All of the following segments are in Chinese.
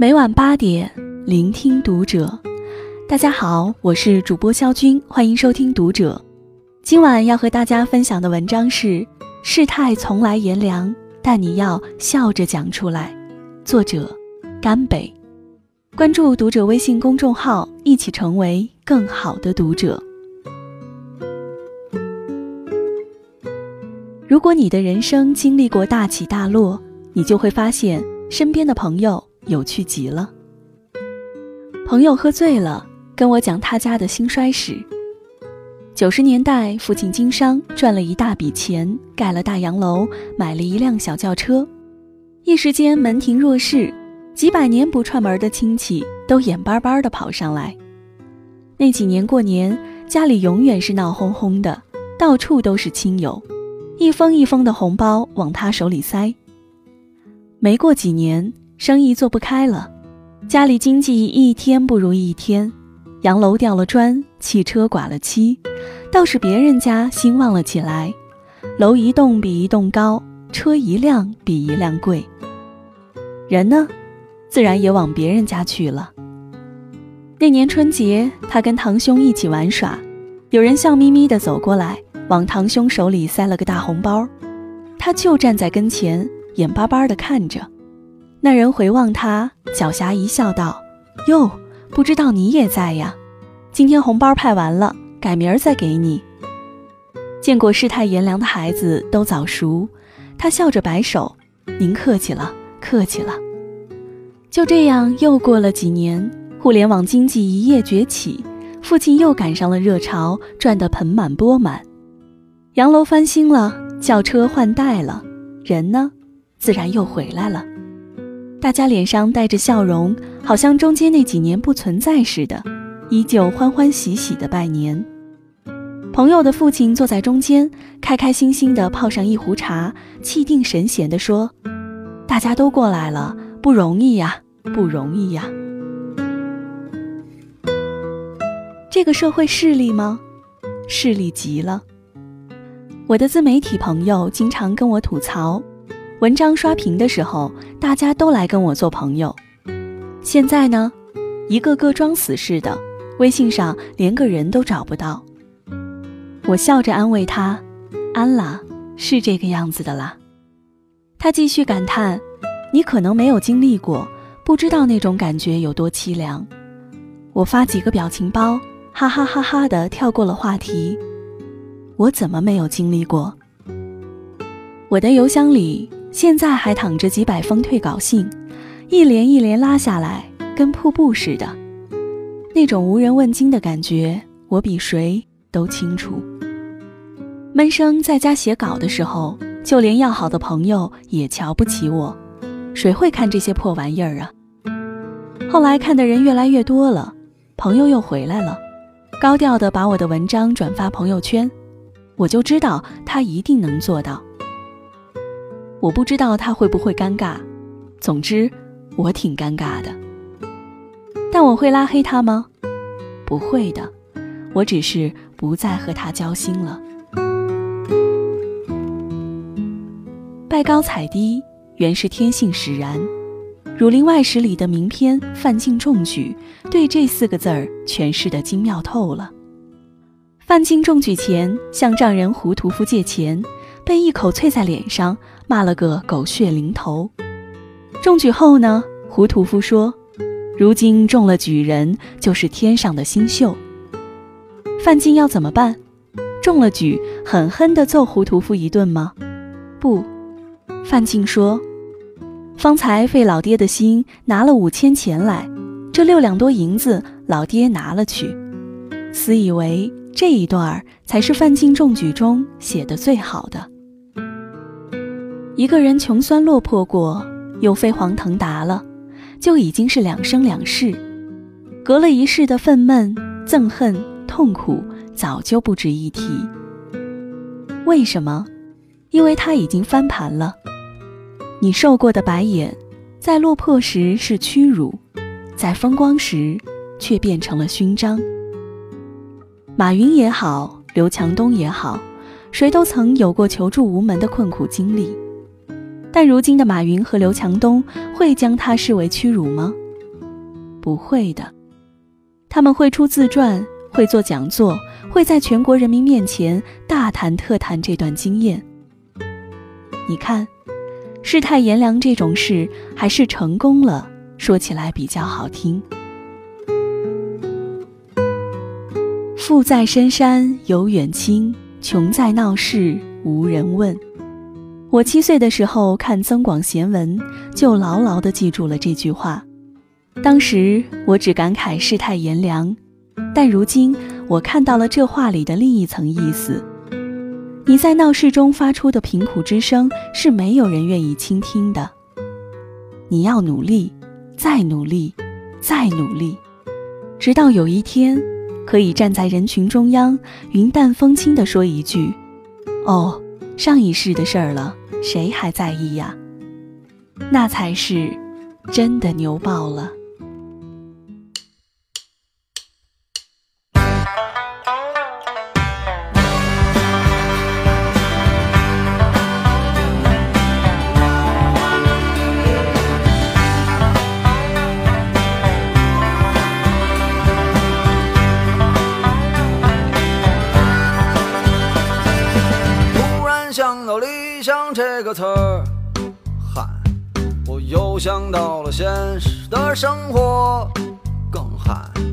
每晚八点，聆听读者。大家好，我是主播肖军，欢迎收听《读者》。今晚要和大家分享的文章是：世态从来炎凉，但你要笑着讲出来。作者：甘北。关注《读者》微信公众号，一起成为更好的读者。如果你的人生经历过大起大落，你就会发现身边的朋友。有趣极了。朋友喝醉了，跟我讲他家的兴衰史。九十年代，父亲经商赚了一大笔钱，盖了大洋楼，买了一辆小轿车，一时间门庭若市，几百年不串门的亲戚都眼巴巴的跑上来。那几年过年，家里永远是闹哄哄的，到处都是亲友，一封一封的红包往他手里塞。没过几年。生意做不开了，家里经济一天不如一天，洋楼掉了砖，汽车挂了漆，倒是别人家兴旺了起来，楼一栋比一栋高，车一辆比一辆贵。人呢，自然也往别人家去了。那年春节，他跟堂兄一起玩耍，有人笑眯眯地走过来，往堂兄手里塞了个大红包，他就站在跟前，眼巴巴地看着。那人回望他，狡黠一笑，道：“哟，不知道你也在呀？今天红包派完了，改明儿再给你。”见过世态炎凉的孩子都早熟，他笑着摆手：“您客气了，客气了。”就这样又过了几年，互联网经济一夜崛起，父亲又赶上了热潮，赚得盆满钵满，洋楼翻新了，轿车换代了，人呢，自然又回来了。大家脸上带着笑容，好像中间那几年不存在似的，依旧欢欢喜喜的拜年。朋友的父亲坐在中间，开开心心的泡上一壶茶，气定神闲地说：“大家都过来了，不容易呀，不容易呀。”这个社会势利吗？势利极了。我的自媒体朋友经常跟我吐槽。文章刷屏的时候，大家都来跟我做朋友。现在呢，一个个装死似的，微信上连个人都找不到。我笑着安慰他：“安啦，是这个样子的啦。”他继续感叹：“你可能没有经历过，不知道那种感觉有多凄凉。”我发几个表情包，哈哈哈哈的跳过了话题。我怎么没有经历过？我的邮箱里。现在还躺着几百封退稿信，一连一连拉下来，跟瀑布似的。那种无人问津的感觉，我比谁都清楚。闷声在家写稿的时候，就连要好的朋友也瞧不起我。谁会看这些破玩意儿啊？后来看的人越来越多了，朋友又回来了，高调的把我的文章转发朋友圈，我就知道他一定能做到。我不知道他会不会尴尬，总之我挺尴尬的。但我会拉黑他吗？不会的，我只是不再和他交心了。拜高踩低原是天性使然，《儒林外史》里的名篇《范进中举》对这四个字儿诠释的精妙透了。范进中举前向丈人胡屠夫借钱。被一口啐在脸上，骂了个狗血淋头。中举后呢？胡屠夫说：“如今中了举人，就是天上的星宿。”范进要怎么办？中了举，狠狠地揍胡屠夫一顿吗？不，范进说：“方才费老爹的心，拿了五千钱来，这六两多银子，老爹拿了去。”私以为这一段儿才是范进中举中写的最好的。一个人穷酸落魄过，又飞黄腾达了，就已经是两生两世，隔了一世的愤懑、憎恨、痛苦，早就不值一提。为什么？因为他已经翻盘了。你受过的白眼，在落魄时是屈辱，在风光时却变成了勋章。马云也好，刘强东也好，谁都曾有过求助无门的困苦经历。但如今的马云和刘强东会将他视为屈辱吗？不会的。他们会出自传，会做讲座，会在全国人民面前大谈特谈这段经验。你看，世态炎凉这种事，还是成功了，说起来比较好听。富在深山有远亲，穷在闹市无人问。我七岁的时候看《增广贤文》，就牢牢地记住了这句话。当时我只感慨世态炎凉，但如今我看到了这话里的另一层意思：你在闹市中发出的贫苦之声是没有人愿意倾听的。你要努力，再努力，再努力，直到有一天。可以站在人群中央，云淡风轻地说一句：“哦，上一世的事儿了，谁还在意呀？”那才是真的牛爆了。个词儿，嗨，我又想到了现实的生活，更嗨。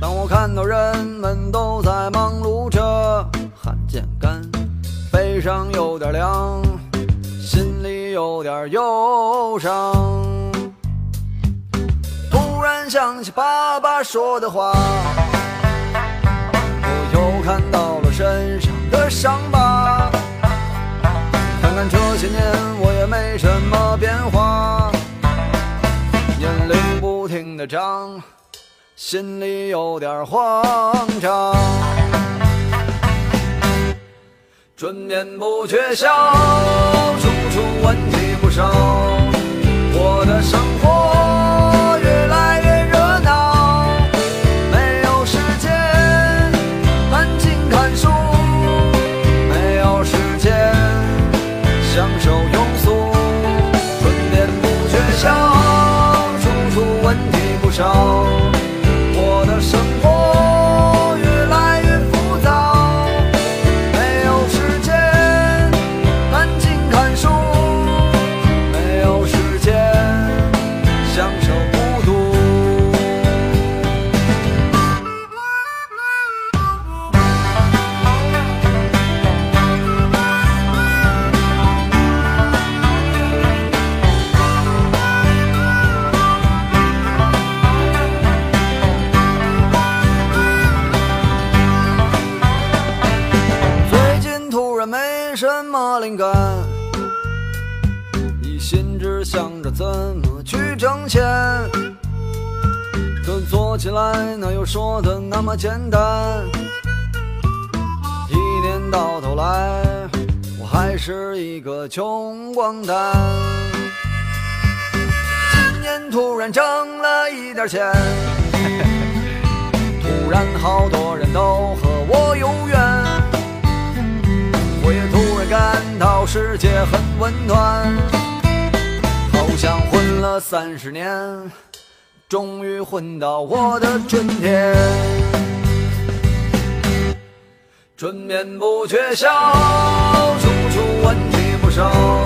当我看到人们都在忙碌着，汗见干，背上有点凉，心里有点忧伤。突然想起爸爸说的话，我又看到了身上的伤疤。看看这些年，张，心里有点慌张。春眠不觉晓，处处问题不少，起来哪有说的那么简单？一年到头来，我还是一个穷光蛋。今年突然挣了一点钱，突然好多人都和我有缘。我也突然感到世界很温暖，好像混了三十年，终于混到我的春天，春眠不觉晓，处处问题不少。